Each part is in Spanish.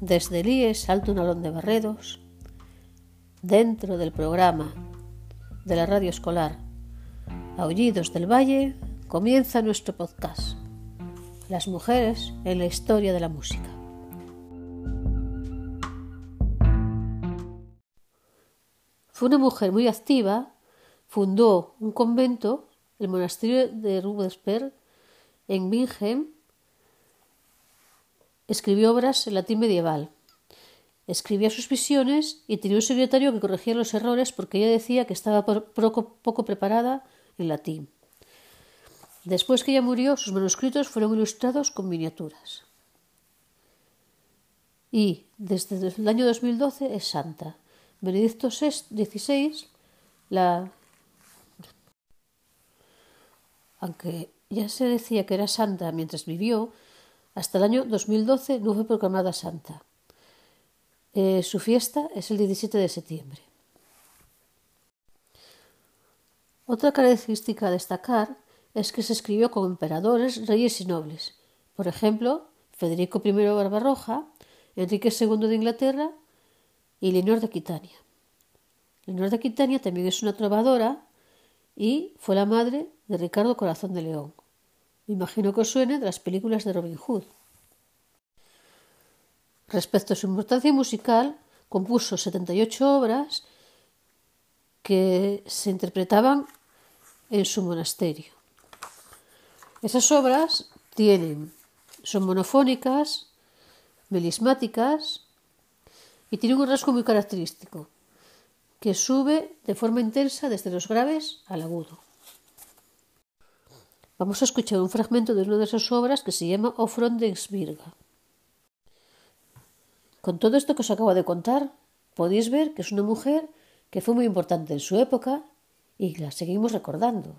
desde el IES Nalón de Barredos, dentro del programa de la radio escolar Aullidos del Valle, comienza nuestro podcast, Las mujeres en la historia de la música. Fue una mujer muy activa, fundó un convento, el monasterio de Rubensberg, en Bingen, escribió obras en latín medieval, escribía sus visiones y tenía un secretario que corregía los errores porque ella decía que estaba poco, preparada en latín. Después que ella murió, sus manuscritos fueron ilustrados con miniaturas. Y desde el año 2012 es santa. Benedicto XVI, la... aunque ya se decía que era santa mientras vivió, hasta el año 2012 no fue proclamada santa. Eh, su fiesta es el 17 de septiembre. Otra característica a destacar es que se escribió con emperadores, reyes y nobles. Por ejemplo, Federico I Barbarroja, Enrique II de Inglaterra y Leonor de Aquitania. Leonor de Aquitania también es una trovadora y fue la madre de Ricardo Corazón de León. Me imagino que os suene de las películas de Robin Hood. Respecto a su importancia musical, compuso 78 obras que se interpretaban en su monasterio. Esas obras tienen, son monofónicas, melismáticas y tienen un rasgo muy característico, que sube de forma intensa desde los graves al agudo. Vamos a escuchar un fragmento de una de esas obras que se llama Ofrondensvirga. Con todo esto que os acabo de contar, podéis ver que es una mujer que fue muy importante en su época y la seguimos recordando.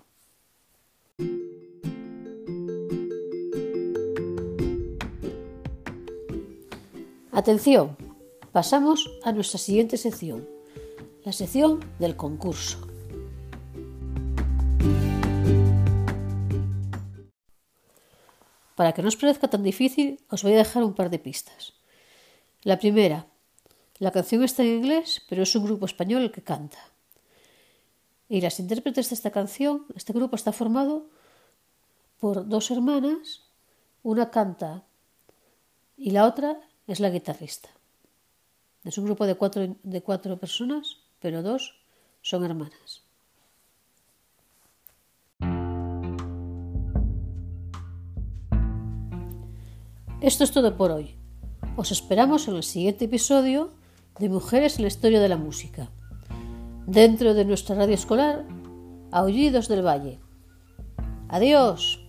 Atención, pasamos a nuestra siguiente sección, la sección del concurso. Para que no os parezca tan difícil, os voy a dejar un par de pistas. La primera, la canción está en inglés, pero es un grupo español el que canta. Y las intérpretes de esta canción, este grupo está formado por dos hermanas, una canta y la otra es la guitarrista. Es un grupo de cuatro, de cuatro personas, pero dos son hermanas. Esto es todo por hoy. Os esperamos en el siguiente episodio de Mujeres en la Historia de la Música, dentro de nuestra radio escolar, Aullidos del Valle. Adiós.